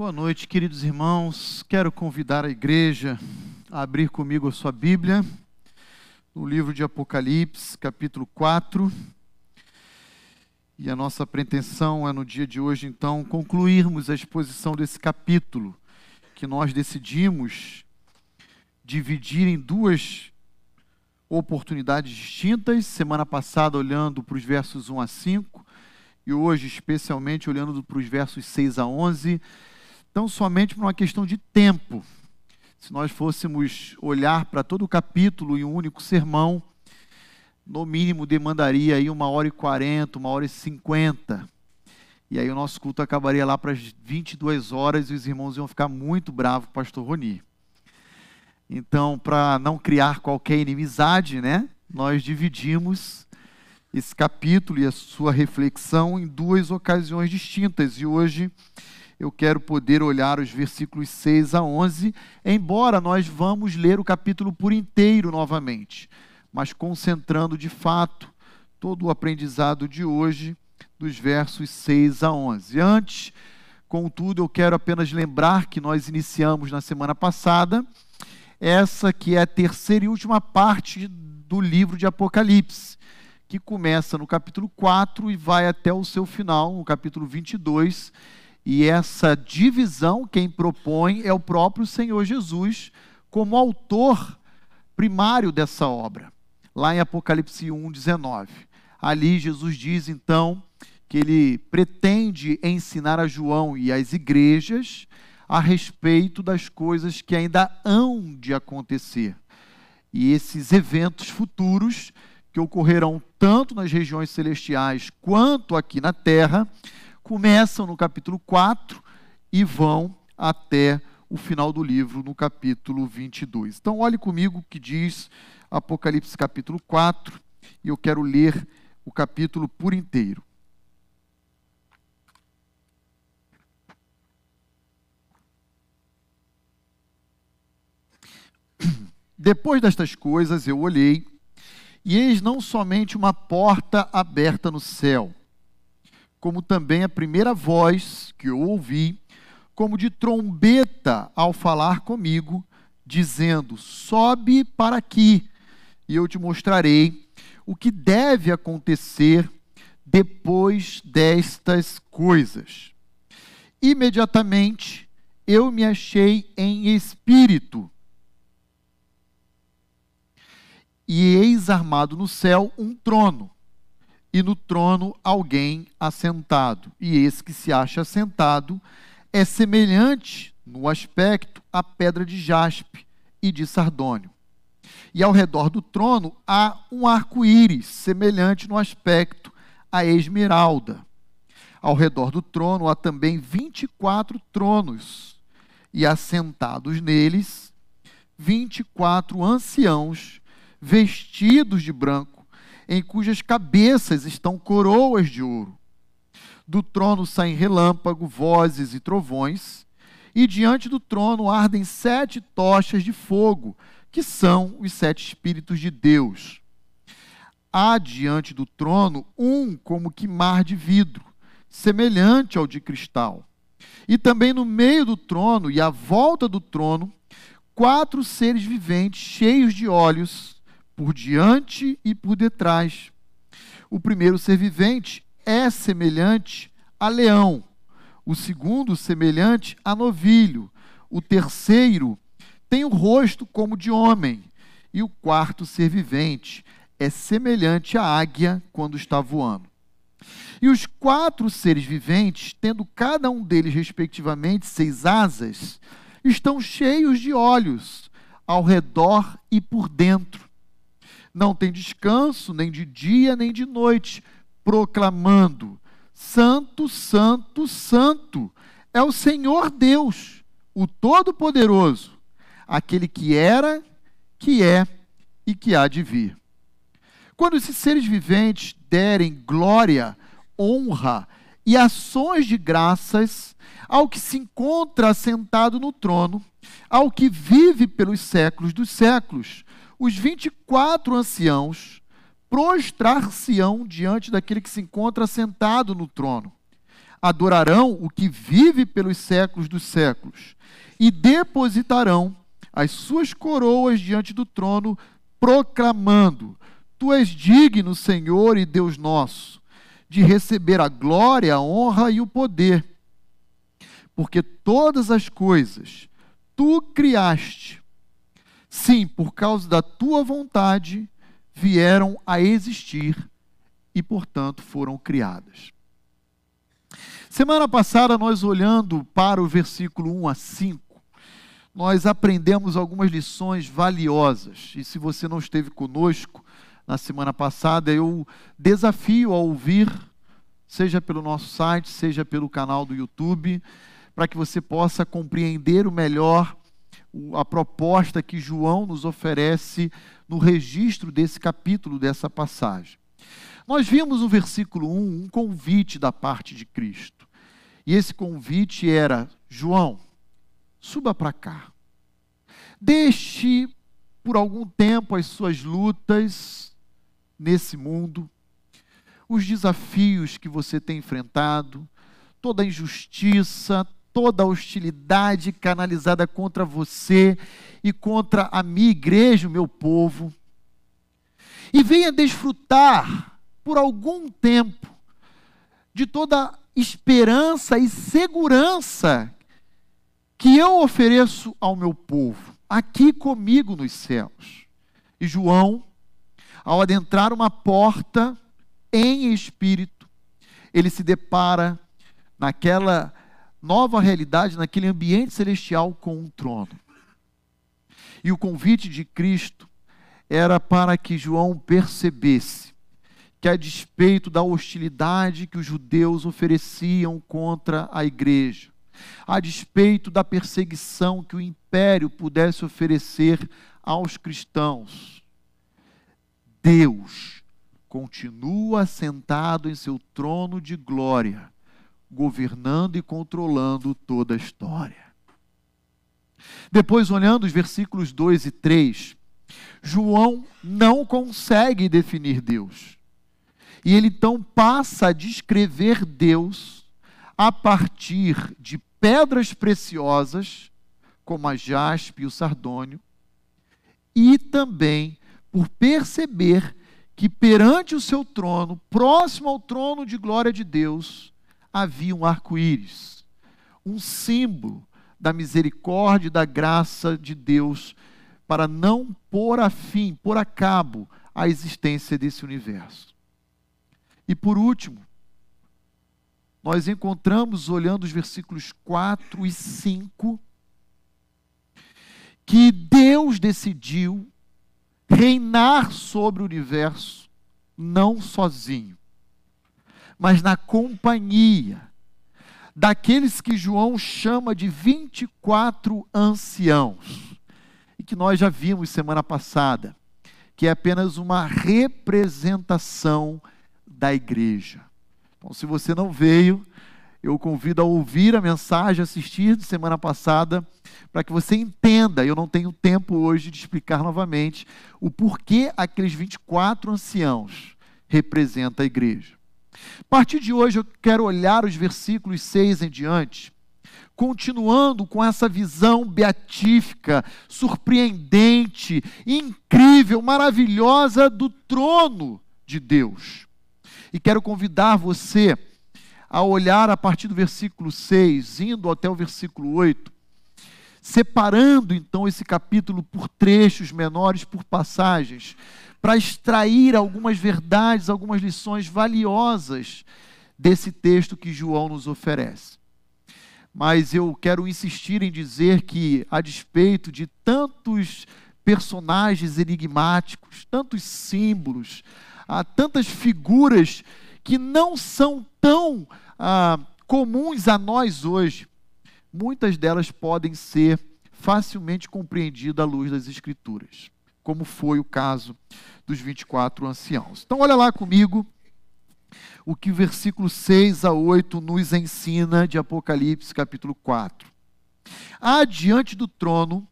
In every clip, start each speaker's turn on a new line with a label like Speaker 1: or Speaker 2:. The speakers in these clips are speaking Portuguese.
Speaker 1: Boa noite, queridos irmãos. Quero convidar a igreja a abrir comigo a sua Bíblia no livro de Apocalipse, capítulo 4. E a nossa pretensão é no dia de hoje, então, concluirmos a exposição desse capítulo, que nós decidimos dividir em duas oportunidades distintas. Semana passada, olhando para os versos 1 a 5, e hoje, especialmente, olhando para os versos 6 a 11 então, somente por uma questão de tempo. Se nós fôssemos olhar para todo o capítulo em um único sermão, no mínimo demandaria aí uma hora e quarenta, uma hora e cinquenta. E aí o nosso culto acabaria lá para as 22 horas e os irmãos iam ficar muito bravos com o pastor Roni. Então, para não criar qualquer inimizade, né, nós dividimos esse capítulo e a sua reflexão em duas ocasiões distintas. E hoje eu quero poder olhar os versículos 6 a 11, embora nós vamos ler o capítulo por inteiro novamente, mas concentrando de fato todo o aprendizado de hoje, dos versos 6 a 11. Antes, contudo, eu quero apenas lembrar que nós iniciamos na semana passada essa que é a terceira e última parte do livro de Apocalipse, que começa no capítulo 4 e vai até o seu final, no capítulo 22 e essa divisão, quem propõe é o próprio Senhor Jesus, como autor primário dessa obra, lá em Apocalipse 1, 19. Ali Jesus diz então que ele pretende ensinar a João e às igrejas a respeito das coisas que ainda hão de acontecer. E esses eventos futuros que ocorrerão tanto nas regiões celestiais quanto aqui na terra, começam no capítulo 4 e vão até o final do livro, no capítulo 22. Então, olhe comigo o que diz Apocalipse capítulo 4, e eu quero ler o capítulo por inteiro. Depois destas coisas eu olhei, e eis não somente uma porta aberta no céu, como também a primeira voz que eu ouvi, como de trombeta ao falar comigo, dizendo: Sobe para aqui, e eu te mostrarei o que deve acontecer depois destas coisas. Imediatamente eu me achei em espírito. E eis armado no céu um trono e no trono alguém assentado. E esse que se acha assentado é semelhante no aspecto à pedra de jaspe e de sardônio. E ao redor do trono há um arco-íris, semelhante no aspecto à esmeralda. Ao redor do trono há também vinte e quatro tronos, e assentados neles, vinte e quatro anciãos, vestidos de branco em cujas cabeças estão coroas de ouro. Do trono saem relâmpago, vozes e trovões, e diante do trono ardem sete tochas de fogo, que são os sete Espíritos de Deus. Há diante do trono um como que mar de vidro, semelhante ao de cristal. E também no meio do trono e à volta do trono, quatro seres viventes cheios de olhos por diante e por detrás. O primeiro ser vivente é semelhante a leão, o segundo semelhante a novilho, o terceiro tem o rosto como de homem, e o quarto ser vivente é semelhante à águia quando está voando. E os quatro seres viventes, tendo cada um deles, respectivamente, seis asas, estão cheios de olhos ao redor e por dentro não tem descanso, nem de dia, nem de noite, proclamando: Santo, Santo, Santo é o Senhor Deus, o Todo-Poderoso, aquele que era, que é e que há de vir. Quando esses seres viventes derem glória, honra e ações de graças ao que se encontra assentado no trono, ao que vive pelos séculos dos séculos, os 24 anciãos prostrar-se-ão diante daquele que se encontra sentado no trono, adorarão o que vive pelos séculos dos séculos e depositarão as suas coroas diante do trono, proclamando: Tu és digno, Senhor e Deus nosso, de receber a glória, a honra e o poder, porque todas as coisas tu criaste. Sim, por causa da tua vontade vieram a existir e, portanto, foram criadas. Semana passada, nós olhando para o versículo 1 a 5, nós aprendemos algumas lições valiosas. E se você não esteve conosco na semana passada, eu desafio a ouvir, seja pelo nosso site, seja pelo canal do YouTube, para que você possa compreender o melhor a proposta que João nos oferece no registro desse capítulo, dessa passagem. Nós vimos no versículo 1 um convite da parte de Cristo. E esse convite era: João, suba para cá. Deixe por algum tempo as suas lutas nesse mundo, os desafios que você tem enfrentado, toda a injustiça, toda a hostilidade canalizada contra você e contra a minha igreja, o meu povo. E venha desfrutar por algum tempo de toda esperança e segurança que eu ofereço ao meu povo, aqui comigo nos céus. E João, ao adentrar uma porta em espírito, ele se depara naquela nova realidade, naquele ambiente celestial com um trono. E o convite de Cristo era para que João percebesse que, a despeito da hostilidade que os judeus ofereciam contra a igreja, a despeito da perseguição que o império pudesse oferecer aos cristãos, Deus continua sentado em seu trono de glória governando e controlando toda a história. Depois, olhando os versículos 2 e 3, João não consegue definir Deus. E ele então passa a descrever Deus a partir de pedras preciosas, como a jaspe e o sardônio, e também por perceber que perante o seu trono, próximo ao trono de glória de Deus, havia um arco-íris, um símbolo da misericórdia e da graça de Deus para não pôr a fim, pôr a cabo a existência desse universo. E por último, nós encontramos, olhando os versículos 4 e 5, que Deus decidiu reinar sobre o universo, não sozinho, mas na companhia daqueles que João chama de 24 anciãos, e que nós já vimos semana passada, que é apenas uma representação da igreja. Então, se você não veio, eu convido a ouvir a mensagem, assistir de semana passada, para que você entenda. Eu não tenho tempo hoje de explicar novamente o porquê aqueles 24 anciãos representam a igreja. A partir de hoje eu quero olhar os versículos 6 em diante, continuando com essa visão beatífica, surpreendente, incrível, maravilhosa do trono de Deus. E quero convidar você a olhar a partir do versículo 6, indo até o versículo 8, separando então esse capítulo por trechos menores, por passagens, para extrair algumas verdades, algumas lições valiosas desse texto que João nos oferece. Mas eu quero insistir em dizer que, a despeito de tantos personagens enigmáticos, tantos símbolos, há tantas figuras que não são tão ah, comuns a nós hoje, muitas delas podem ser facilmente compreendidas à luz das Escrituras como foi o caso dos 24 anciãos. Então, olha lá comigo o que o versículo 6 a 8 nos ensina de Apocalipse, capítulo 4. Há diante do trono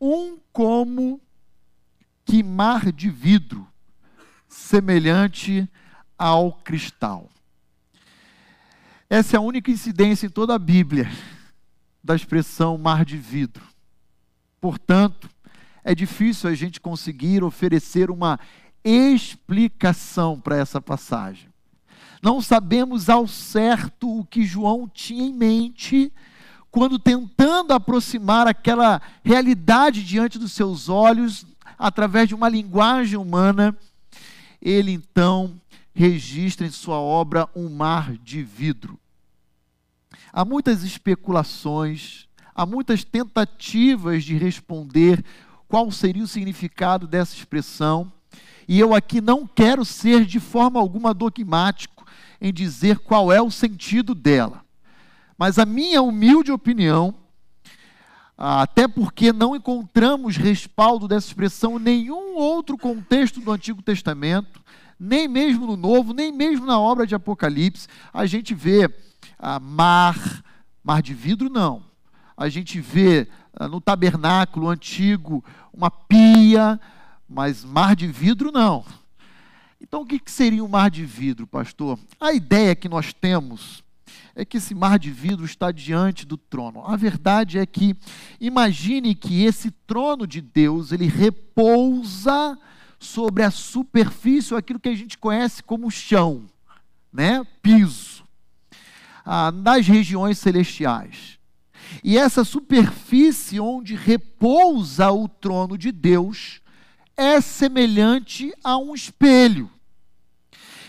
Speaker 1: um como que mar de vidro, semelhante ao cristal. Essa é a única incidência em toda a Bíblia da expressão mar de vidro. Portanto, é difícil a gente conseguir oferecer uma explicação para essa passagem. Não sabemos ao certo o que João tinha em mente quando tentando aproximar aquela realidade diante dos seus olhos através de uma linguagem humana, ele então registra em sua obra um mar de vidro. Há muitas especulações, há muitas tentativas de responder qual seria o significado dessa expressão, e eu aqui não quero ser de forma alguma dogmático em dizer qual é o sentido dela. Mas a minha humilde opinião, até porque não encontramos respaldo dessa expressão em nenhum outro contexto do Antigo Testamento, nem mesmo no Novo, nem mesmo na obra de Apocalipse, a gente vê ah, mar, mar de vidro não. A gente vê no tabernáculo antigo uma pia, mas mar de vidro não. Então o que, que seria um mar de vidro, pastor? A ideia que nós temos é que esse mar de vidro está diante do trono. A verdade é que imagine que esse trono de Deus, ele repousa sobre a superfície, aquilo que a gente conhece como chão, né? Piso ah, nas regiões celestiais. E essa superfície onde repousa o trono de Deus é semelhante a um espelho.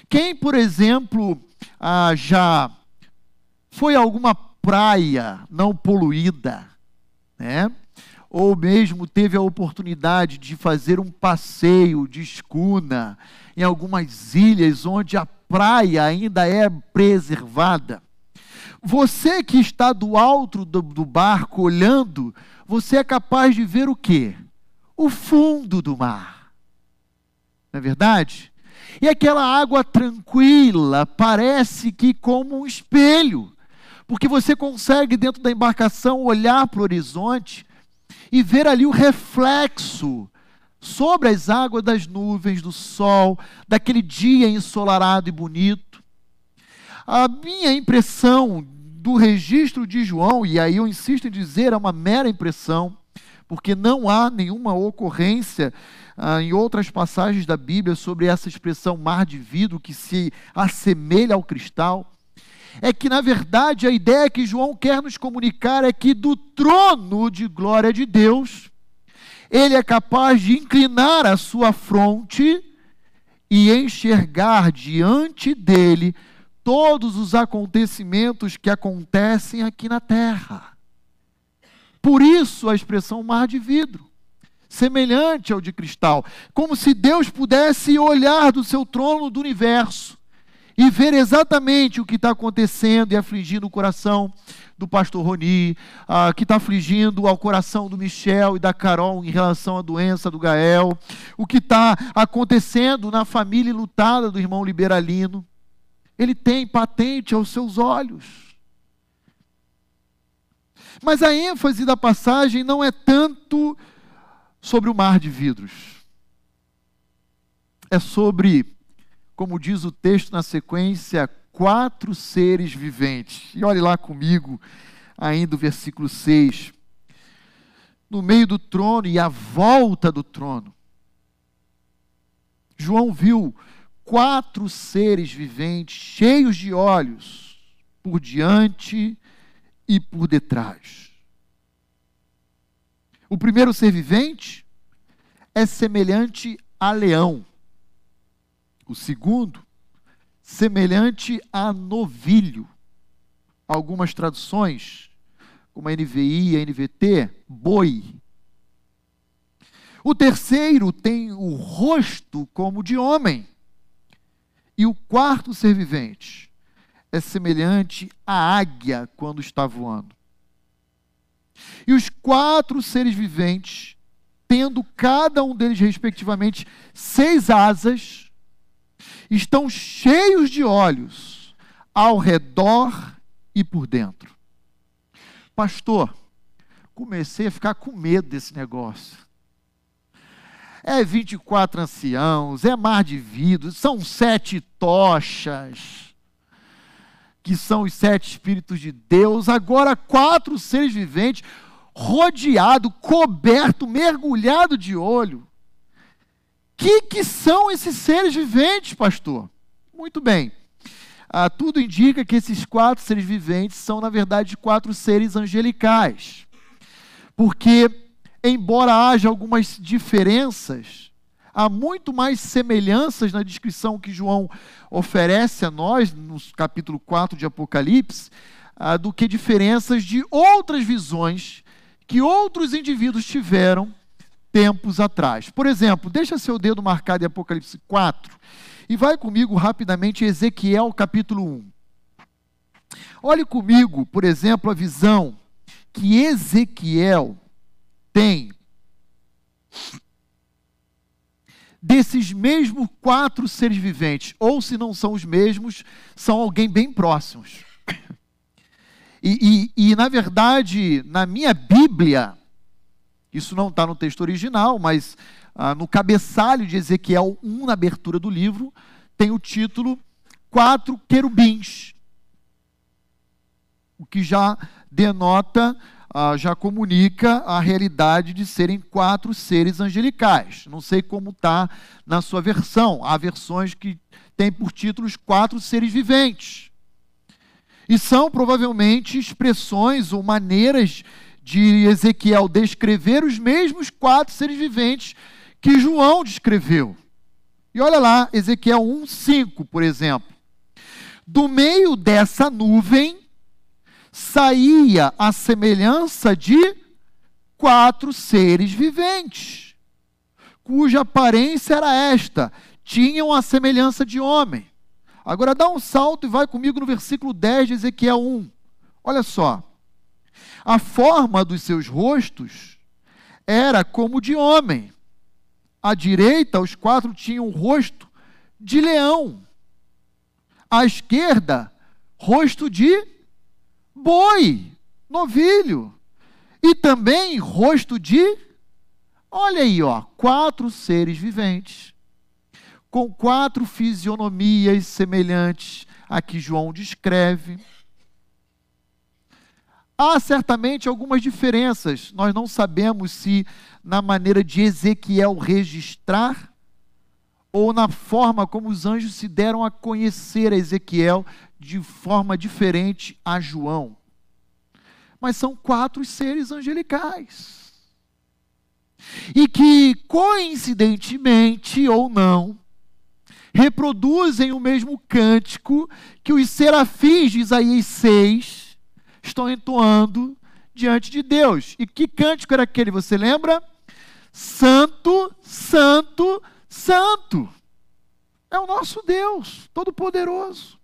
Speaker 1: Quem, por exemplo, ah, já foi a alguma praia não poluída, né? ou mesmo teve a oportunidade de fazer um passeio de escuna em algumas ilhas onde a praia ainda é preservada. Você que está do alto do, do barco olhando, você é capaz de ver o quê? O fundo do mar. Não é verdade? E aquela água tranquila parece que como um espelho, porque você consegue dentro da embarcação olhar para o horizonte e ver ali o reflexo sobre as águas das nuvens, do sol, daquele dia ensolarado e bonito. A minha impressão do registro de João, e aí eu insisto em dizer, é uma mera impressão, porque não há nenhuma ocorrência ah, em outras passagens da Bíblia sobre essa expressão mar de vidro que se assemelha ao cristal. É que, na verdade, a ideia que João quer nos comunicar é que do trono de glória de Deus, ele é capaz de inclinar a sua fronte e enxergar diante dele todos os acontecimentos que acontecem aqui na terra. Por isso a expressão mar de vidro, semelhante ao de cristal, como se Deus pudesse olhar do seu trono do universo e ver exatamente o que está acontecendo e afligindo o coração do pastor Roni, ah, que está afligindo ao coração do Michel e da Carol em relação à doença do Gael, o que está acontecendo na família lutada do irmão Liberalino ele tem patente aos seus olhos. Mas a ênfase da passagem não é tanto sobre o mar de vidros. É sobre, como diz o texto na sequência, quatro seres viventes. E olhe lá comigo, ainda o versículo 6. No meio do trono e à volta do trono. João viu quatro seres viventes, cheios de olhos, por diante e por detrás. O primeiro ser vivente é semelhante a leão. O segundo, semelhante a novilho. Algumas traduções, como a NVI e a NVT, boi. O terceiro tem o rosto como de homem. E o quarto ser vivente é semelhante à águia quando está voando. E os quatro seres viventes, tendo cada um deles, respectivamente, seis asas, estão cheios de olhos ao redor e por dentro. Pastor, comecei a ficar com medo desse negócio é 24 anciãos, é mar de vidro, são sete tochas. que são os sete Espíritos de Deus, agora quatro seres viventes, rodeado, coberto, mergulhado de olho. Que que são esses seres viventes, pastor? Muito bem. Ah, tudo indica que esses quatro seres viventes são, na verdade, quatro seres angelicais. Porque, embora haja algumas diferenças, há muito mais semelhanças na descrição que João oferece a nós, no capítulo 4 de Apocalipse, ah, do que diferenças de outras visões que outros indivíduos tiveram tempos atrás. Por exemplo, deixa seu dedo marcado em Apocalipse 4 e vai comigo rapidamente em Ezequiel capítulo 1. Olhe comigo, por exemplo, a visão que Ezequiel tem desses mesmos quatro seres viventes, ou se não são os mesmos, são alguém bem próximos. E, e, e na verdade, na minha Bíblia, isso não está no texto original, mas ah, no cabeçalho de Ezequiel 1, na abertura do livro, tem o título Quatro Querubins, o que já denota, ah, já comunica a realidade de serem quatro seres angelicais. Não sei como está na sua versão, há versões que têm por títulos quatro seres viventes. E são provavelmente expressões ou maneiras de Ezequiel descrever os mesmos quatro seres viventes que João descreveu. E olha lá, Ezequiel 1:5, por exemplo. Do meio dessa nuvem saía a semelhança de quatro seres viventes, cuja aparência era esta: tinham a semelhança de homem. Agora dá um salto e vai comigo no versículo 10 de Ezequiel 1. Olha só. A forma dos seus rostos era como de homem à direita, os quatro tinham o rosto de leão. À esquerda, rosto de boi, novilho. E também rosto de, olha aí, ó, quatro seres viventes, com quatro fisionomias semelhantes a que João descreve. Há certamente algumas diferenças. Nós não sabemos se na maneira de Ezequiel registrar ou na forma como os anjos se deram a conhecer a Ezequiel de forma diferente a João. Mas são quatro seres angelicais. E que, coincidentemente ou não, reproduzem o mesmo cântico que os serafins de Isaías 6 estão entoando diante de Deus. E que cântico era aquele, você lembra? Santo, Santo, Santo. É o nosso Deus, Todo-Poderoso.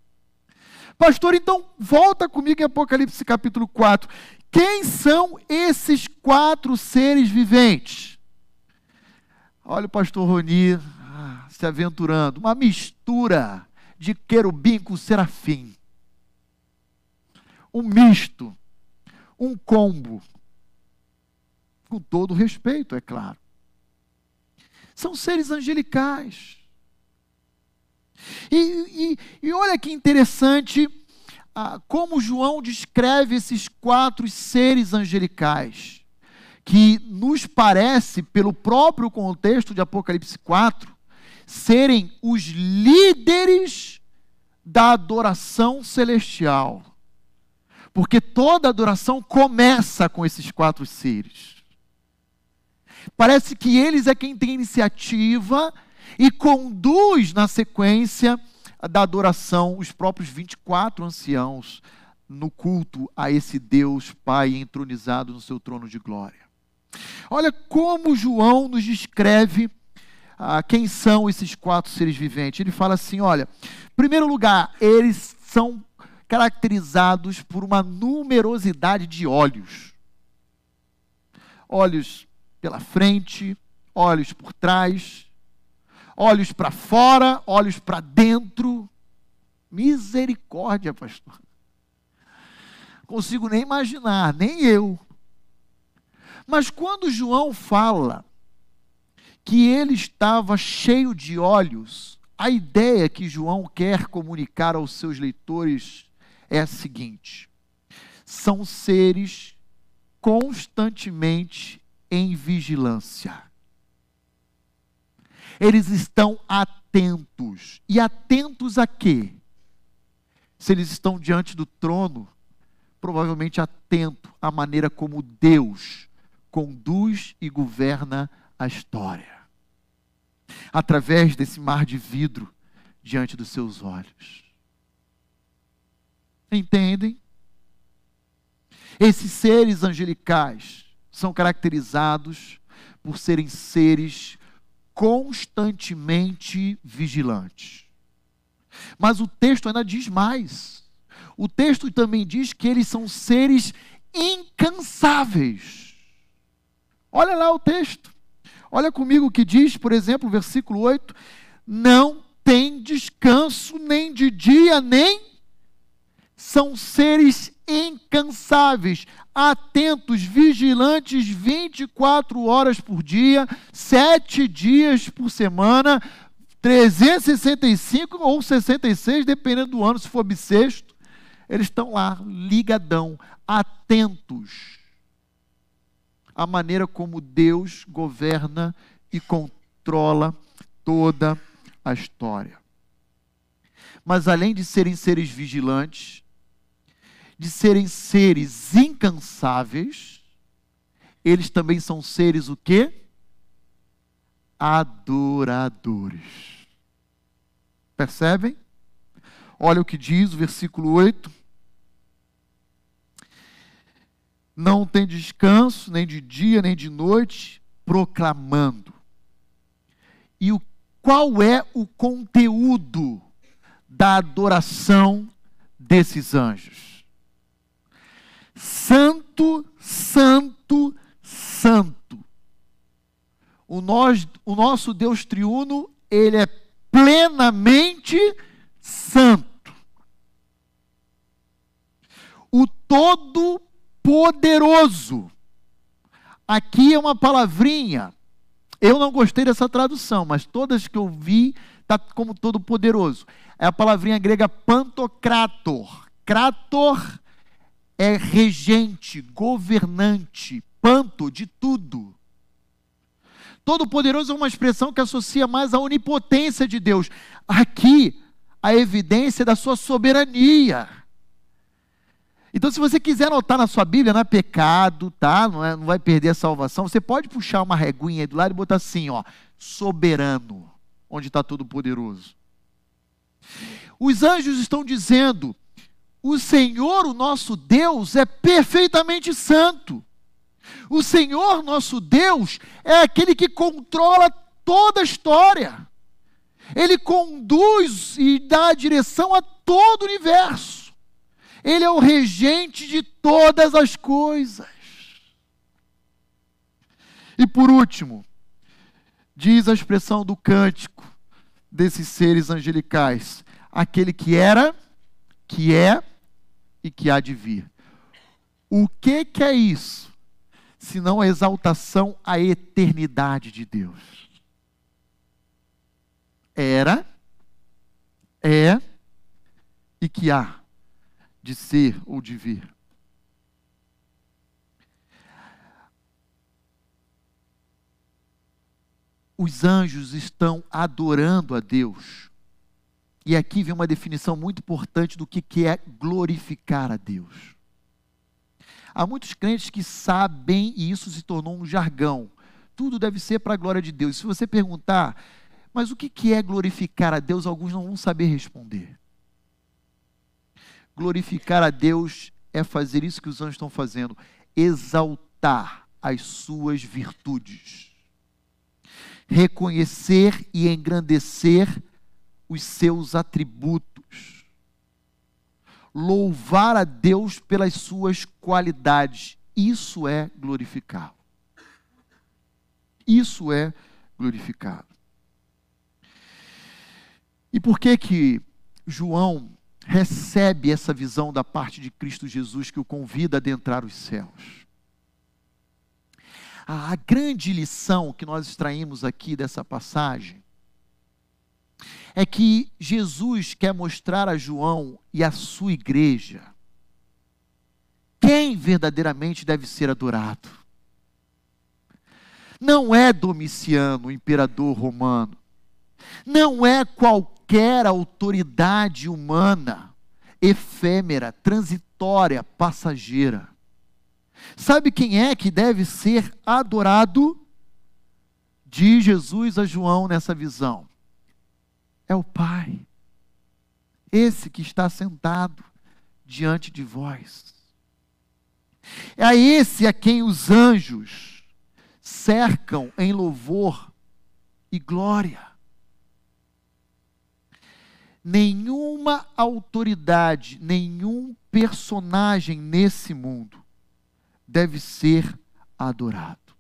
Speaker 1: Pastor, então volta comigo em Apocalipse capítulo 4. Quem são esses quatro seres viventes? Olha o pastor Roni ah, se aventurando. Uma mistura de querubim com serafim um misto, um combo. Com todo respeito, é claro. São seres angelicais. E, e, e olha que interessante ah, como João descreve esses quatro seres angelicais, que nos parece, pelo próprio contexto de Apocalipse 4, serem os líderes da adoração celestial. Porque toda adoração começa com esses quatro seres. Parece que eles é quem tem iniciativa e conduz na sequência da adoração os próprios 24 anciãos no culto a esse Deus Pai entronizado no seu trono de glória. Olha como João nos descreve ah, quem são esses quatro seres viventes. Ele fala assim: olha, em primeiro lugar, eles são caracterizados por uma numerosidade de olhos. Olhos pela frente, olhos por trás, olhos para fora, olhos para dentro. Misericórdia, pastor. Consigo nem imaginar, nem eu. Mas quando João fala que ele estava cheio de olhos, a ideia que João quer comunicar aos seus leitores é a seguinte: são seres constantemente em vigilância. Eles estão atentos. E atentos a quê? Se eles estão diante do trono, provavelmente atento à maneira como Deus conduz e governa a história. Através desse mar de vidro diante dos seus olhos. Entendem? Esses seres angelicais são caracterizados por serem seres constantemente vigilantes. Mas o texto ainda diz mais. O texto também diz que eles são seres incansáveis. Olha lá o texto. Olha comigo o que diz, por exemplo, versículo 8: Não tem descanso nem de dia, nem são seres incansáveis, atentos, vigilantes 24 horas por dia, sete dias por semana, 365 ou 66, dependendo do ano, se for bissexto. Eles estão lá, ligadão, atentos à maneira como Deus governa e controla toda a história. Mas além de serem seres vigilantes, de serem seres incansáveis, eles também são seres o quê? Adoradores. Percebem? Olha o que diz o versículo 8. Não tem descanso, nem de dia, nem de noite, proclamando. E o, qual é o conteúdo da adoração desses anjos? Santo, Santo, Santo. O, nós, o nosso Deus triuno, ele é plenamente santo. O Todo-Poderoso. Aqui é uma palavrinha. Eu não gostei dessa tradução, mas todas que eu vi está como todo-poderoso. É a palavrinha grega pantocrator. Krator é regente, governante, panto de tudo. Todo-Poderoso é uma expressão que associa mais à onipotência de Deus. Aqui, a evidência da sua soberania. Então, se você quiser anotar na sua Bíblia, não é pecado, tá? Não, é, não vai perder a salvação. Você pode puxar uma reguinha aí do lado e botar assim, ó, soberano, onde está todo-poderoso. Os anjos estão dizendo o Senhor, o nosso Deus, é perfeitamente santo. O Senhor, nosso Deus, é aquele que controla toda a história. Ele conduz e dá a direção a todo o universo. Ele é o regente de todas as coisas. E por último, diz a expressão do cântico desses seres angelicais: aquele que era, que é e que há de vir. O que, que é isso? Senão a exaltação à eternidade de Deus. Era, é e que há de ser ou de vir. Os anjos estão adorando a Deus e aqui vem uma definição muito importante do que é glorificar a Deus. Há muitos crentes que sabem, e isso se tornou um jargão. Tudo deve ser para a glória de Deus. Se você perguntar, mas o que é glorificar a Deus, alguns não vão saber responder. Glorificar a Deus é fazer isso que os anjos estão fazendo, exaltar as suas virtudes, reconhecer e engrandecer os seus atributos. Louvar a Deus pelas suas qualidades. Isso é glorificá-lo. Isso é glorificado. E por que que João recebe essa visão da parte de Cristo Jesus que o convida a adentrar os céus? A grande lição que nós extraímos aqui dessa passagem é que Jesus quer mostrar a João e a sua igreja quem verdadeiramente deve ser adorado. Não é Domiciano, o imperador romano. Não é qualquer autoridade humana, efêmera, transitória, passageira. Sabe quem é que deve ser adorado? Diz Jesus a João nessa visão: é o Pai, esse que está sentado diante de vós. É a esse a quem os anjos cercam em louvor e glória. Nenhuma autoridade, nenhum personagem nesse mundo deve ser adorado.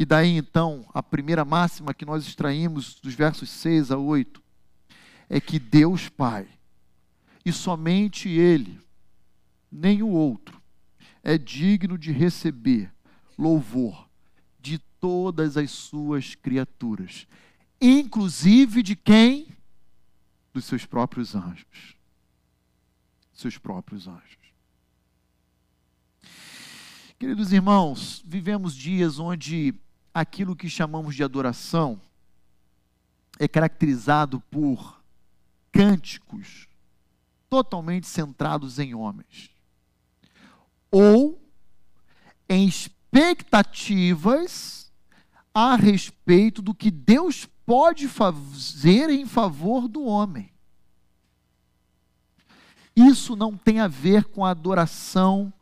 Speaker 1: E daí então, a primeira máxima que nós extraímos dos versos 6 a 8 é que Deus Pai, e somente Ele, nem o outro, é digno de receber louvor de todas as suas criaturas, inclusive de quem? Dos seus próprios anjos. Seus próprios anjos. Queridos irmãos, vivemos dias onde aquilo que chamamos de adoração é caracterizado por cânticos totalmente centrados em homens ou em expectativas a respeito do que Deus pode fazer em favor do homem. Isso não tem a ver com a adoração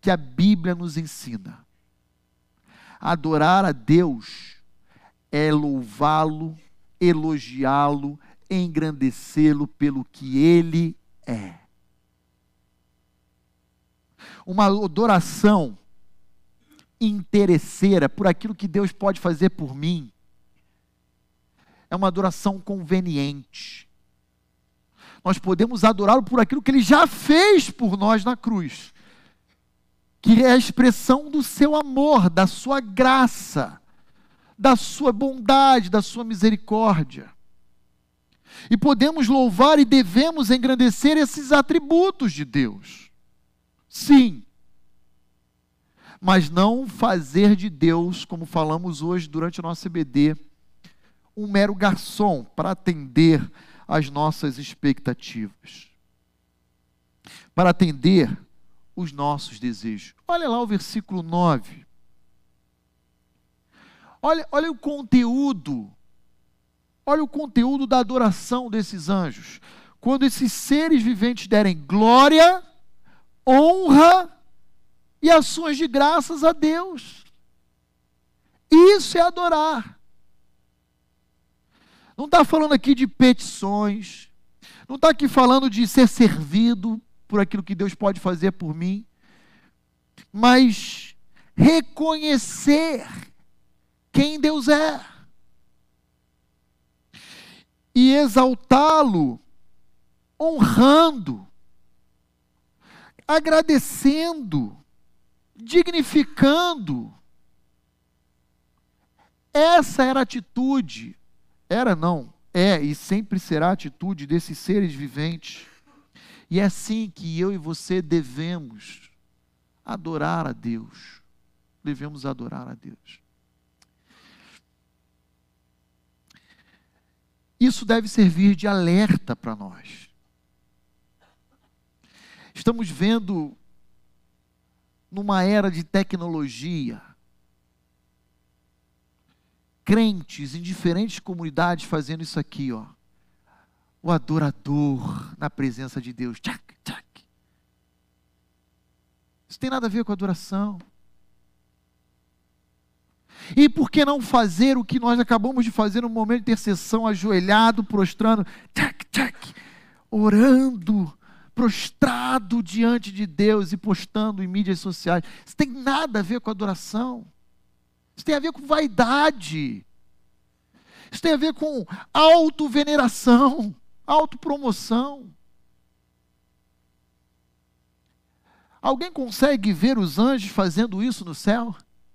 Speaker 1: que a Bíblia nos ensina. Adorar a Deus é louvá-lo, elogiá-lo, engrandecê-lo pelo que ele é. Uma adoração interesseira por aquilo que Deus pode fazer por mim é uma adoração conveniente. Nós podemos adorá-lo por aquilo que ele já fez por nós na cruz que é a expressão do seu amor, da sua graça, da sua bondade, da sua misericórdia. E podemos louvar e devemos engrandecer esses atributos de Deus. Sim. Mas não fazer de Deus, como falamos hoje durante o nosso CBD, um mero garçom para atender às nossas expectativas. Para atender os nossos desejos. Olha lá o versículo 9. Olha, olha o conteúdo. Olha o conteúdo da adoração desses anjos. Quando esses seres viventes derem glória, honra e ações de graças a Deus. Isso é adorar. Não está falando aqui de petições, não está aqui falando de ser servido, por aquilo que Deus pode fazer por mim, mas reconhecer quem Deus é. E exaltá-lo, honrando, agradecendo, dignificando. Essa era a atitude, era não, é e sempre será a atitude desses seres viventes e é assim que eu e você devemos adorar a Deus. Devemos adorar a Deus. Isso deve servir de alerta para nós. Estamos vendo numa era de tecnologia, crentes em diferentes comunidades fazendo isso aqui, ó o adorador na presença de Deus. Tchac, tchac. Isso tem nada a ver com adoração. E por que não fazer o que nós acabamos de fazer no momento de intercessão, ajoelhado, prostrando, tchac, tchac, orando, prostrado diante de Deus e postando em mídias sociais? Isso tem nada a ver com adoração. Isso tem a ver com vaidade. Isso tem a ver com autoveneração autopromoção. Alguém consegue ver os anjos fazendo isso no céu?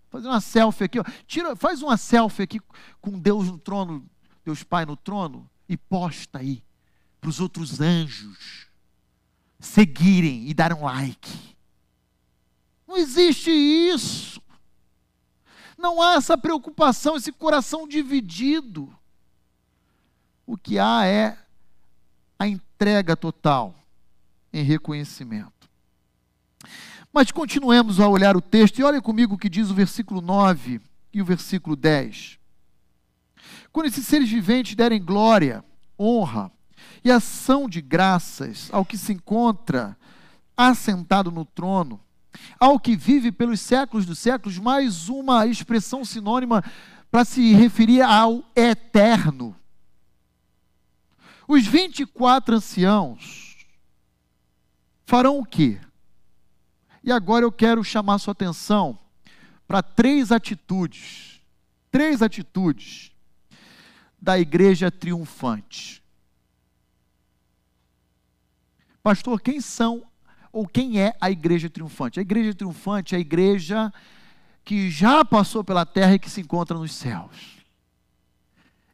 Speaker 1: Fazer uma selfie aqui, ó. Tira, faz uma selfie aqui com Deus no trono Deus Pai no trono e posta aí para os outros anjos seguirem e dar um like. Não existe isso. Não há essa preocupação, esse coração dividido. O que há é a entrega total em reconhecimento. Mas continuemos a olhar o texto e olhem comigo o que diz o versículo 9 e o versículo 10. Quando esses seres viventes derem glória, honra e ação de graças ao que se encontra assentado no trono, ao que vive pelos séculos dos séculos, mais uma expressão sinônima para se referir ao eterno. Os 24 anciãos farão o quê? E agora eu quero chamar sua atenção para três atitudes. Três atitudes da igreja triunfante. Pastor, quem são ou quem é a igreja triunfante? A igreja triunfante é a igreja que já passou pela terra e que se encontra nos céus.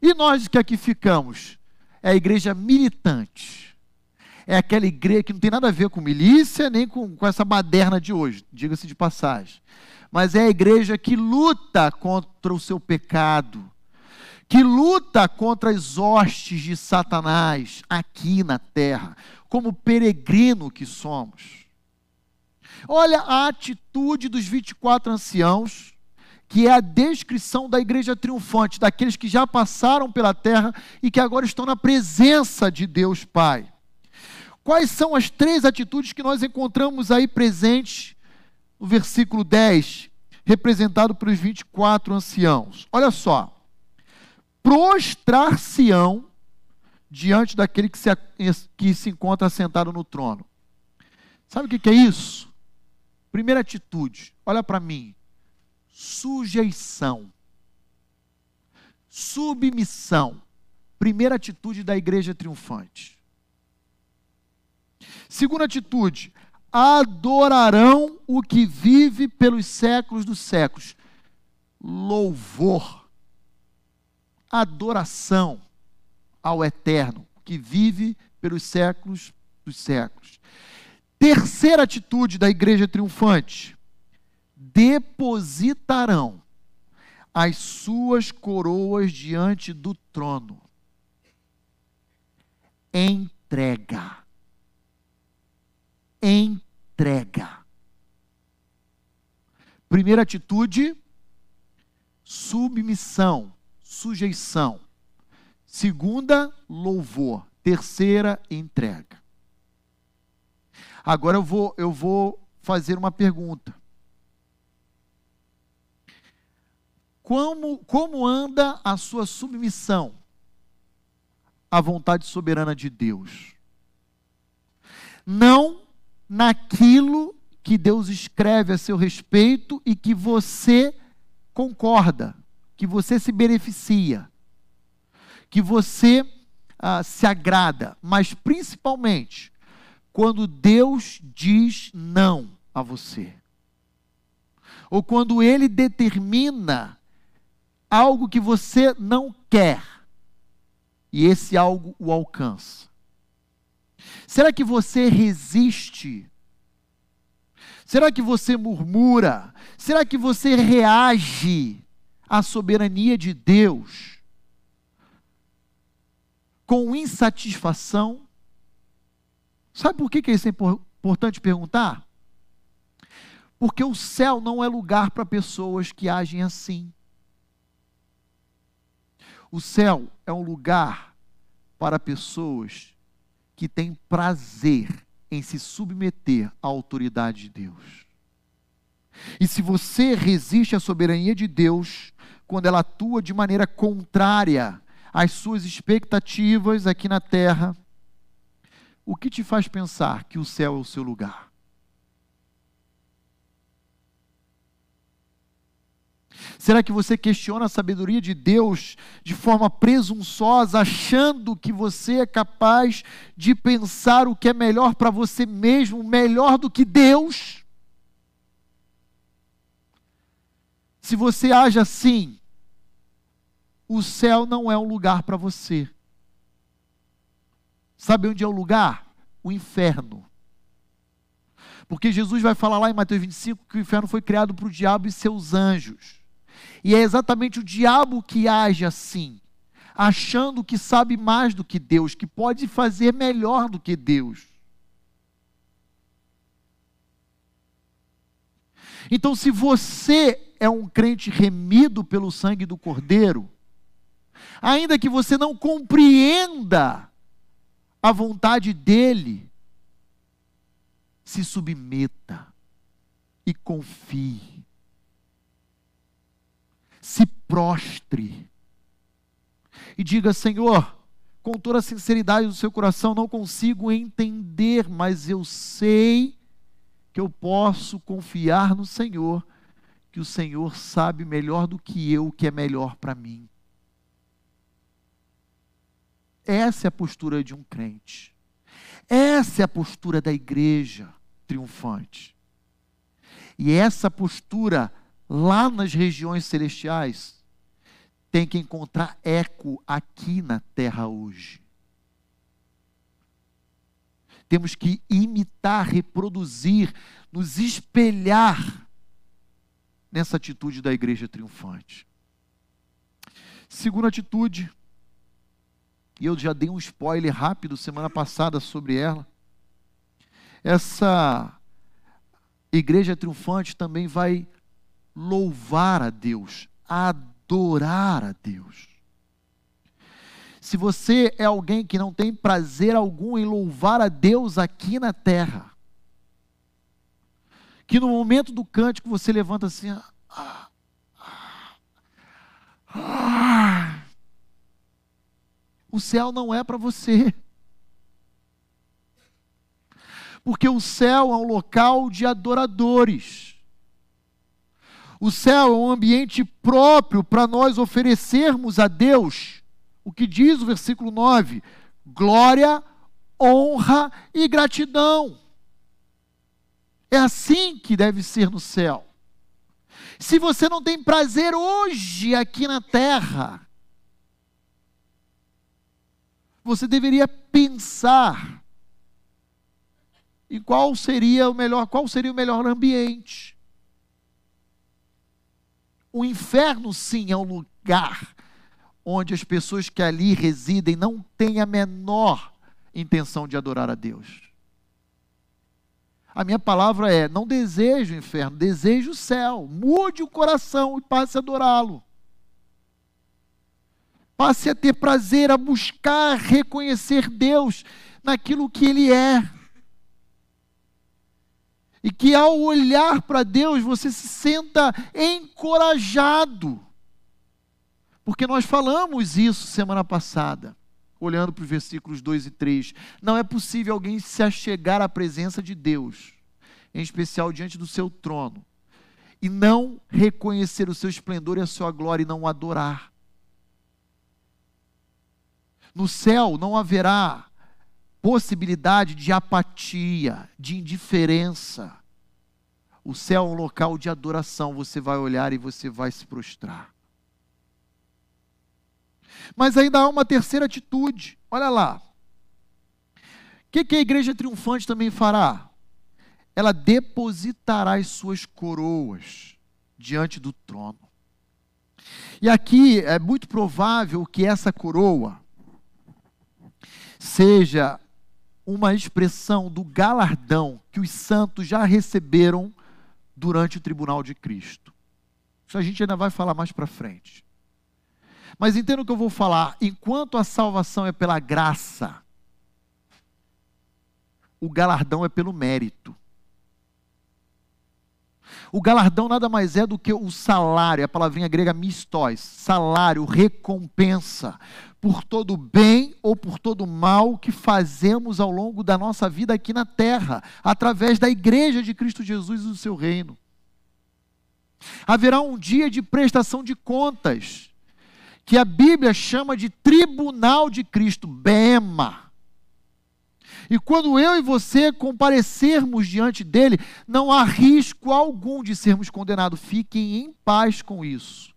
Speaker 1: E nós que aqui ficamos, é a igreja militante. É aquela igreja que não tem nada a ver com milícia, nem com, com essa baderna de hoje, diga-se de passagem. Mas é a igreja que luta contra o seu pecado, que luta contra as hostes de Satanás aqui na terra, como peregrino que somos. Olha a atitude dos 24 anciãos, que é a descrição da igreja triunfante, daqueles que já passaram pela terra e que agora estão na presença de Deus Pai. Quais são as três atitudes que nós encontramos aí presentes no versículo 10, representado pelos 24 anciãos? Olha só. Prostrar-se-ão diante daquele que se, que se encontra sentado no trono. Sabe o que, que é isso? Primeira atitude, olha para mim. Sujeição. Submissão. Primeira atitude da igreja triunfante. Segunda atitude, adorarão o que vive pelos séculos dos séculos. Louvor. Adoração ao eterno, que vive pelos séculos dos séculos. Terceira atitude da igreja triunfante: depositarão as suas coroas diante do trono. Entrega. Entrega. Primeira atitude: submissão, sujeição. Segunda, louvor. Terceira, entrega. Agora eu vou, eu vou fazer uma pergunta. Como, como anda a sua submissão à vontade soberana de Deus? Não naquilo que Deus escreve a seu respeito e que você concorda, que você se beneficia que você ah, se agrada, mas principalmente quando Deus diz não a você. Ou quando Ele determina algo que você não quer e esse algo o alcança. Será que você resiste? Será que você murmura? Será que você reage à soberania de Deus? com insatisfação. Sabe por que, que isso é importante perguntar? Porque o céu não é lugar para pessoas que agem assim. O céu é um lugar para pessoas que têm prazer em se submeter à autoridade de Deus. E se você resiste à soberania de Deus, quando ela atua de maneira contrária as suas expectativas aqui na terra, o que te faz pensar que o céu é o seu lugar? Será que você questiona a sabedoria de Deus de forma presunçosa, achando que você é capaz de pensar o que é melhor para você mesmo, melhor do que Deus? Se você age assim, o céu não é um lugar para você. Sabe onde é o lugar? O inferno. Porque Jesus vai falar lá em Mateus 25 que o inferno foi criado para o diabo e seus anjos. E é exatamente o diabo que age assim, achando que sabe mais do que Deus, que pode fazer melhor do que Deus. Então, se você é um crente remido pelo sangue do Cordeiro, ainda que você não compreenda a vontade dele, se submeta e confie. Se prostre e diga: Senhor, com toda a sinceridade do seu coração, não consigo entender, mas eu sei que eu posso confiar no Senhor, que o Senhor sabe melhor do que eu o que é melhor para mim. Essa é a postura de um crente. Essa é a postura da igreja triunfante. E essa postura, lá nas regiões celestiais, tem que encontrar eco aqui na terra hoje. Temos que imitar, reproduzir, nos espelhar nessa atitude da igreja triunfante. Segunda atitude, e eu já dei um spoiler rápido semana passada sobre ela. Essa igreja triunfante também vai louvar a Deus, adorar a Deus. Se você é alguém que não tem prazer algum em louvar a Deus aqui na terra, que no momento do cântico você levanta assim, ah, ah, ah, o céu não é para você. Porque o céu é um local de adoradores. O céu é um ambiente próprio para nós oferecermos a Deus o que diz o versículo 9: glória, honra e gratidão. É assim que deve ser no céu. Se você não tem prazer hoje aqui na terra, você deveria pensar em qual seria o melhor, qual seria o melhor ambiente. O inferno sim é um lugar onde as pessoas que ali residem não têm a menor intenção de adorar a Deus. A minha palavra é: não desejo o inferno, desejo o céu. Mude o coração e passe a adorá-lo. Passe a ter prazer, a buscar reconhecer Deus naquilo que Ele é. E que ao olhar para Deus você se senta encorajado porque nós falamos isso semana passada, olhando para os versículos 2 e 3. Não é possível alguém se achegar à presença de Deus, em especial diante do seu trono, e não reconhecer o seu esplendor e a sua glória e não o adorar. No céu não haverá possibilidade de apatia, de indiferença. O céu é um local de adoração. Você vai olhar e você vai se prostrar. Mas ainda há uma terceira atitude. Olha lá. O que, que a igreja triunfante também fará? Ela depositará as suas coroas diante do trono. E aqui é muito provável que essa coroa seja uma expressão do galardão que os santos já receberam durante o tribunal de Cristo. Isso a gente ainda vai falar mais para frente. Mas entenda o que eu vou falar. Enquanto a salvação é pela graça, o galardão é pelo mérito. O galardão nada mais é do que o salário, a palavrinha grega mistóis, salário, recompensa, por todo bem ou por todo mal que fazemos ao longo da nossa vida aqui na terra, através da igreja de Cristo Jesus e do seu reino. Haverá um dia de prestação de contas que a Bíblia chama de tribunal de Cristo, Bema. E quando eu e você comparecermos diante dele, não há risco algum de sermos condenados. Fiquem em paz com isso.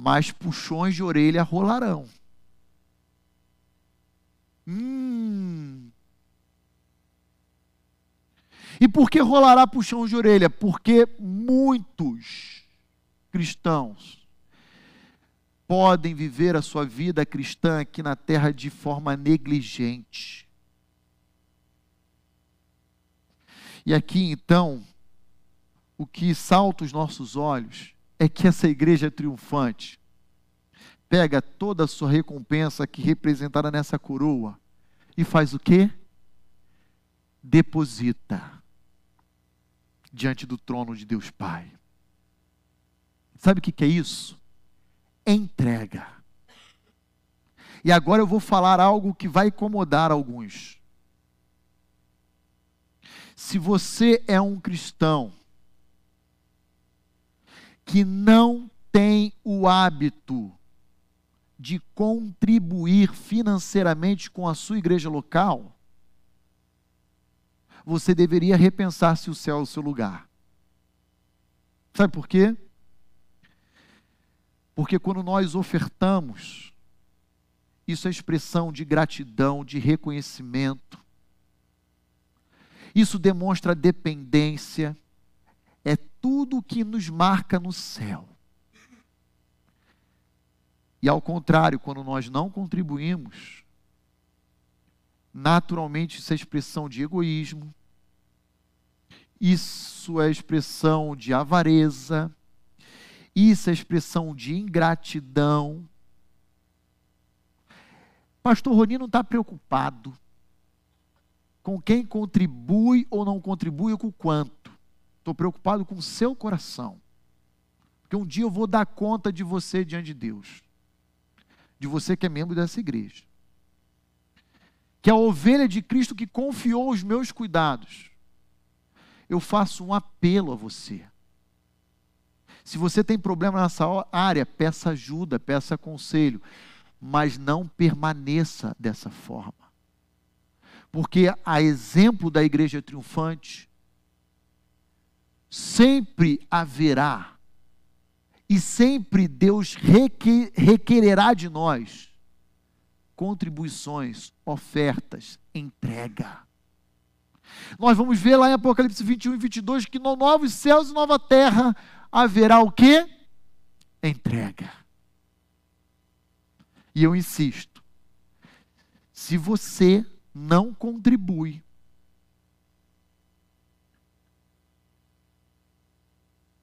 Speaker 1: Mas puxões de orelha rolarão. Hum. E por que rolará puxão de orelha? Porque muitos cristãos podem viver a sua vida cristã aqui na terra de forma negligente. E aqui então, o que salta os nossos olhos é que essa igreja triunfante pega toda a sua recompensa aqui representada nessa coroa e faz o quê? Deposita diante do trono de Deus Pai. Sabe o que é isso? Entrega. E agora eu vou falar algo que vai incomodar alguns. Se você é um cristão que não tem o hábito de contribuir financeiramente com a sua igreja local, você deveria repensar se o céu é o seu lugar. Sabe por quê? Porque quando nós ofertamos, isso é expressão de gratidão, de reconhecimento. Isso demonstra dependência. Tudo que nos marca no céu. E ao contrário, quando nós não contribuímos, naturalmente isso é expressão de egoísmo, isso é expressão de avareza, isso é expressão de ingratidão. Pastor Roni não está preocupado com quem contribui ou não contribui ou com quanto. Estou preocupado com o seu coração. Porque um dia eu vou dar conta de você diante de Deus de você que é membro dessa igreja. Que a ovelha de Cristo que confiou os meus cuidados. Eu faço um apelo a você. Se você tem problema nessa área, peça ajuda, peça conselho, mas não permaneça dessa forma. Porque a exemplo da igreja triunfante, sempre haverá e sempre Deus requererá de nós contribuições, ofertas, entrega. Nós vamos ver lá em Apocalipse 21 e 22 que no novos céus e nova terra haverá o que? Entrega. E eu insisto, se você não contribui,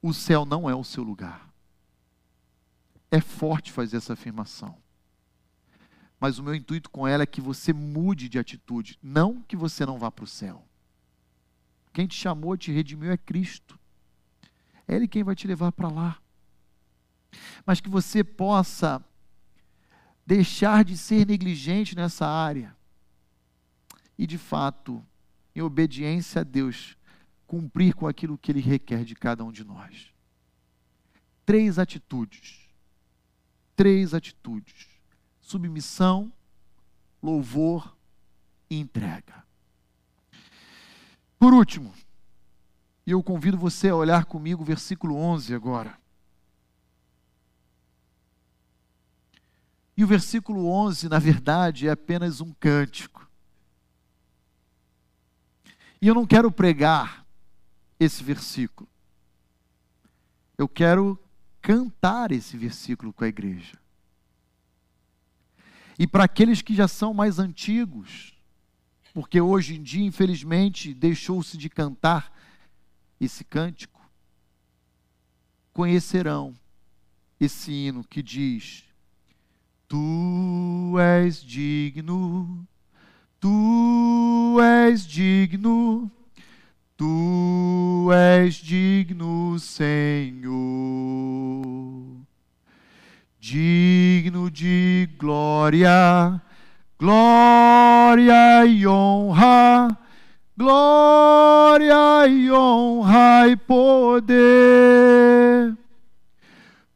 Speaker 1: o céu não é o seu lugar. É forte fazer essa afirmação. Mas o meu intuito com ela é que você mude de atitude, não que você não vá para o céu. Quem te chamou, te redimiu é Cristo. É Ele quem vai te levar para lá. Mas que você possa deixar de ser negligente nessa área e, de fato, em obediência a Deus, cumprir com aquilo que Ele requer de cada um de nós. Três atitudes três atitudes: submissão, louvor e entrega. Por último, eu convido você a olhar comigo o versículo 11 agora. E o versículo 11, na verdade, é apenas um cântico. E eu não quero pregar esse versículo. Eu quero cantar esse versículo com a igreja. E para aqueles que já são mais antigos, porque hoje em dia, infelizmente, deixou-se de cantar esse cântico, conhecerão esse hino que diz: Tu és digno, tu és digno Tu és digno, Senhor, digno de glória, glória e honra, glória e honra e poder.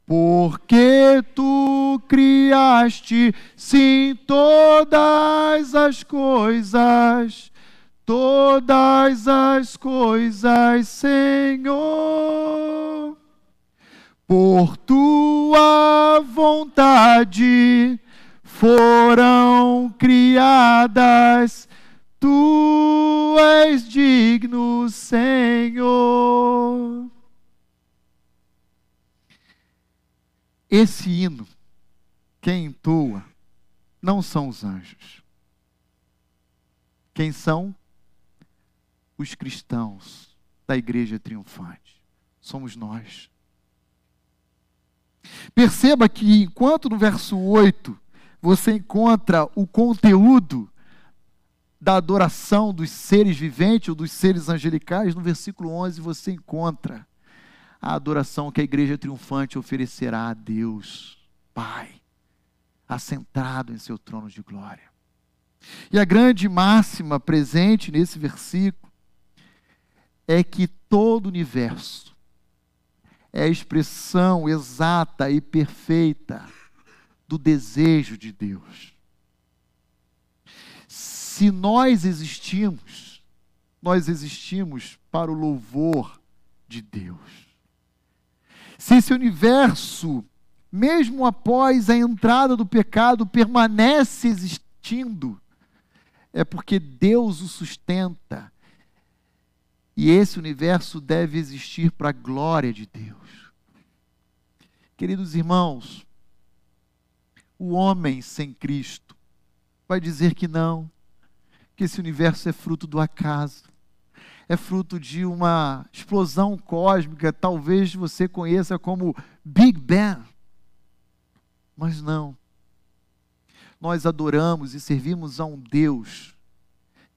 Speaker 1: Porque tu criaste, sim, todas as coisas todas as coisas, Senhor, por tua vontade foram criadas. Tu és digno, Senhor. Esse hino, quem entoa, não são os anjos. Quem são? Os cristãos da igreja triunfante. Somos nós. Perceba que enquanto no verso 8 você encontra o conteúdo da adoração dos seres viventes ou dos seres angelicais, no versículo 11 você encontra a adoração que a igreja triunfante oferecerá a Deus, Pai, assentado em seu trono de glória. E a grande máxima presente nesse versículo é que todo o universo é a expressão exata e perfeita do desejo de Deus. Se nós existimos, nós existimos para o louvor de Deus. Se esse universo, mesmo após a entrada do pecado, permanece existindo, é porque Deus o sustenta. E esse universo deve existir para a glória de Deus. Queridos irmãos, o homem sem Cristo vai dizer que não, que esse universo é fruto do acaso é fruto de uma explosão cósmica, talvez você conheça como Big Bang. Mas não. Nós adoramos e servimos a um Deus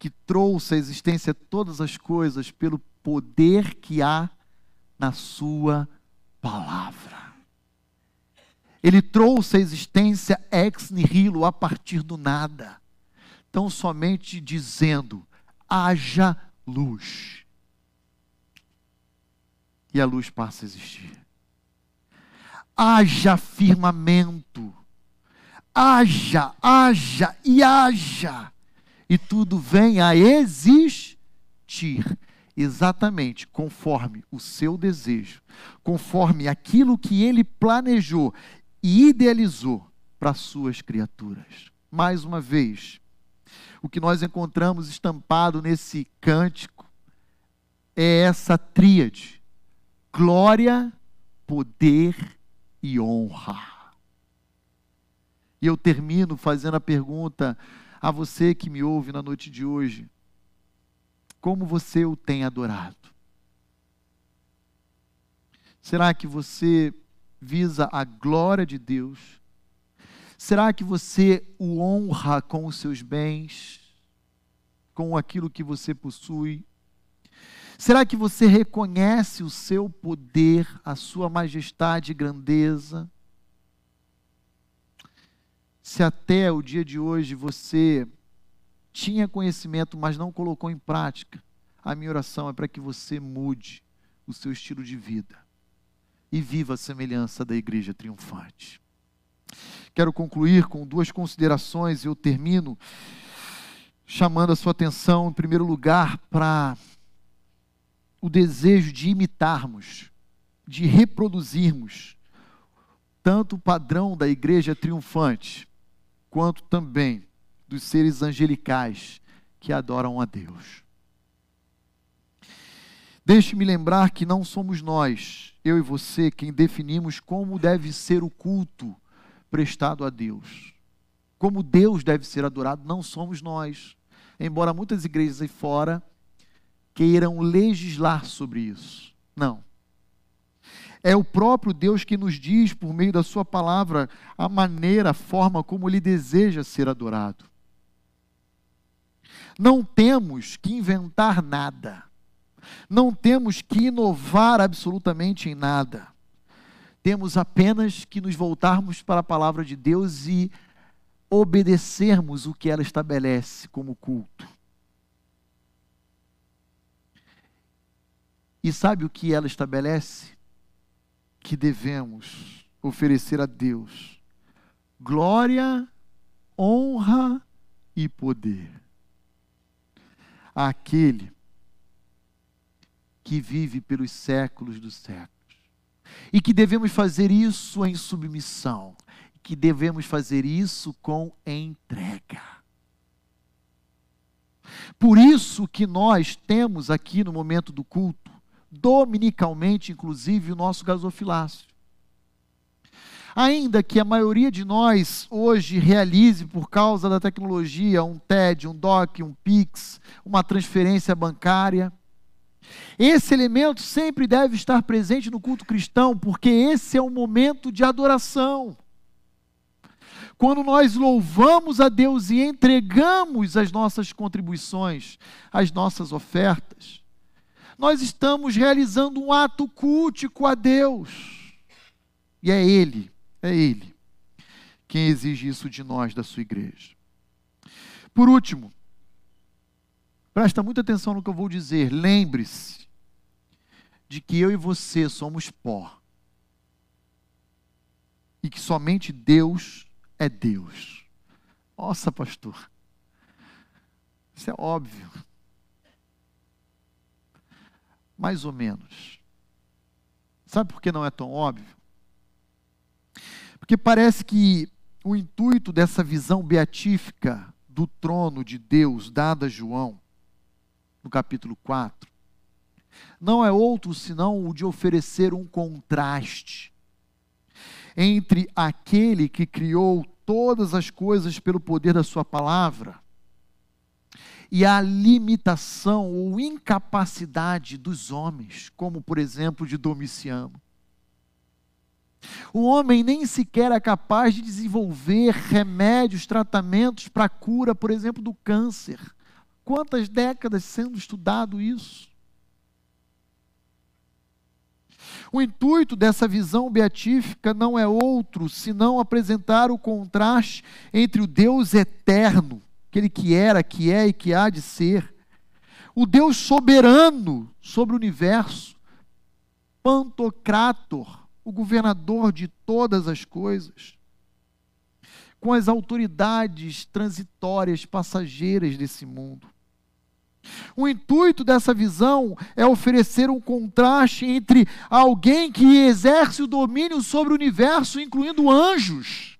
Speaker 1: que trouxe à existência todas as coisas pelo poder que há na Sua palavra. Ele trouxe à existência ex nihilo, a partir do nada. Tão somente dizendo: haja luz. E a luz passa a existir. Haja firmamento. Haja, haja e haja. E tudo vem a existir exatamente conforme o seu desejo, conforme aquilo que ele planejou e idealizou para suas criaturas. Mais uma vez, o que nós encontramos estampado nesse cântico é essa tríade: glória, poder e honra. E eu termino fazendo a pergunta a você que me ouve na noite de hoje: como você o tem adorado? Será que você visa a glória de Deus? Será que você o honra com os seus bens, com aquilo que você possui? Será que você reconhece o seu poder, a sua majestade e grandeza? Se até o dia de hoje você tinha conhecimento, mas não colocou em prática, a minha oração é para que você mude o seu estilo de vida e viva a semelhança da igreja triunfante. Quero concluir com duas considerações e eu termino chamando a sua atenção, em primeiro lugar, para o desejo de imitarmos, de reproduzirmos tanto o padrão da igreja triunfante, quanto também dos seres angelicais que adoram a Deus. Deixe-me lembrar que não somos nós, eu e você, quem definimos como deve ser o culto prestado a Deus. Como Deus deve ser adorado, não somos nós. Embora muitas igrejas aí fora queiram legislar sobre isso. Não. É o próprio Deus que nos diz, por meio da Sua palavra, a maneira, a forma como Ele deseja ser adorado. Não temos que inventar nada. Não temos que inovar absolutamente em nada temos apenas que nos voltarmos para a palavra de Deus e obedecermos o que ela estabelece como culto. E sabe o que ela estabelece? Que devemos oferecer a Deus glória, honra e poder. Aquele que vive pelos séculos dos séculos
Speaker 2: e que devemos fazer isso em submissão, que devemos fazer isso com entrega. Por isso que nós temos aqui no momento do culto, dominicalmente, inclusive, o nosso gasofilácio. Ainda que a maioria de nós hoje realize, por causa da tecnologia, um TED, um DOC, um PIX, uma transferência bancária, esse elemento sempre deve estar presente no culto cristão, porque esse é um momento de adoração. Quando nós louvamos a Deus e entregamos as nossas contribuições, as nossas ofertas, nós estamos realizando um ato cultico a Deus. E é Ele, é Ele, quem exige isso de nós, da sua igreja. Por último, presta muita atenção no que eu vou dizer, lembre-se de que eu e você somos pó. E que somente Deus é Deus. Nossa, pastor. Isso é óbvio. Mais ou menos. Sabe por que não é tão óbvio? Porque parece que o intuito dessa visão beatífica do trono de Deus dada a João, no capítulo 4, não é outro senão o de oferecer um contraste entre aquele que criou todas as coisas pelo poder da Sua palavra e a limitação ou incapacidade dos homens, como por exemplo de Domiciano. O homem nem sequer é capaz de desenvolver remédios, tratamentos para a cura, por exemplo, do câncer. Quantas décadas sendo estudado isso? O intuito dessa visão beatífica não é outro senão apresentar o contraste entre o Deus eterno, aquele que era, que é e que há de ser, o Deus soberano sobre o universo, Pantocrator, o governador de todas as coisas, com as autoridades transitórias, passageiras desse mundo. O intuito dessa visão é oferecer um contraste entre alguém que exerce o domínio sobre o universo, incluindo anjos,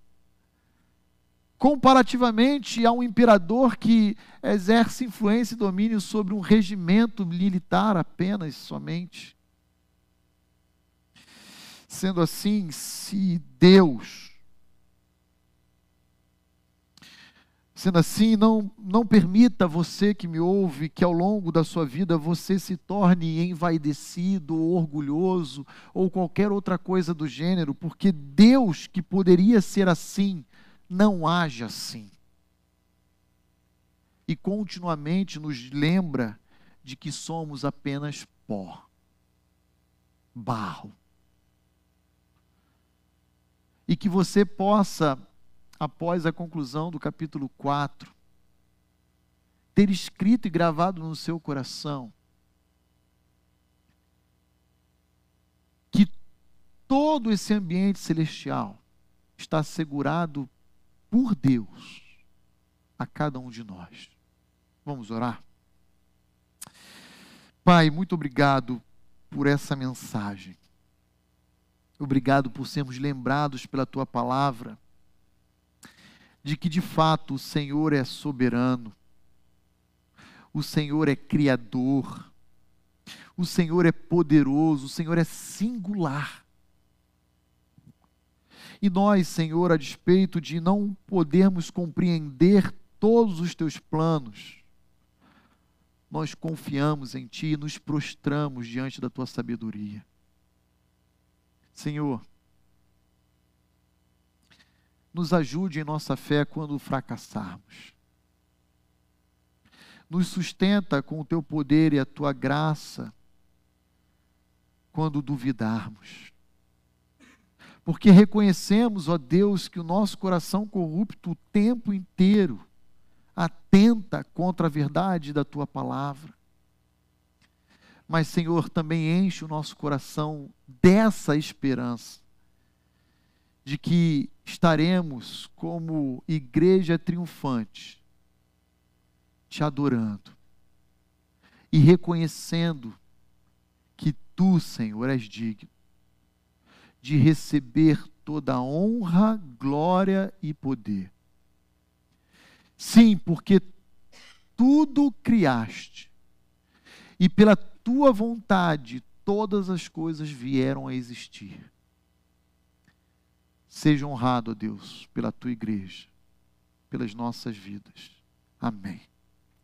Speaker 2: comparativamente a um imperador que exerce influência e domínio sobre um regimento militar apenas, somente. Sendo assim, se Deus Sendo assim, não, não permita você que me ouve que ao longo da sua vida você se torne envaidecido, ou orgulhoso ou qualquer outra coisa do gênero, porque Deus, que poderia ser assim, não age assim. E continuamente nos lembra de que somos apenas pó, barro. E que você possa após a conclusão do capítulo 4, ter escrito e gravado no seu coração que todo esse ambiente celestial está assegurado por Deus a cada um de nós. Vamos orar? Pai, muito obrigado por essa mensagem. Obrigado por sermos lembrados pela tua palavra de que de fato o Senhor é soberano, o Senhor é criador, o Senhor é poderoso, o Senhor é singular. E nós, Senhor, a despeito de não podermos compreender todos os teus planos, nós confiamos em Ti e nos prostramos diante da Tua sabedoria. Senhor, nos ajude em nossa fé quando fracassarmos. Nos sustenta com o teu poder e a tua graça quando duvidarmos. Porque reconhecemos, ó Deus, que o nosso coração corrupto o tempo inteiro atenta contra a verdade da tua palavra. Mas, Senhor, também enche o nosso coração dessa esperança de que estaremos como igreja triunfante, te adorando e reconhecendo que tu, Senhor, és digno. De receber toda honra, glória e poder. Sim, porque tudo criaste, e pela tua vontade todas as coisas vieram a existir. Seja honrado, ó Deus, pela tua igreja, pelas nossas vidas. Amém.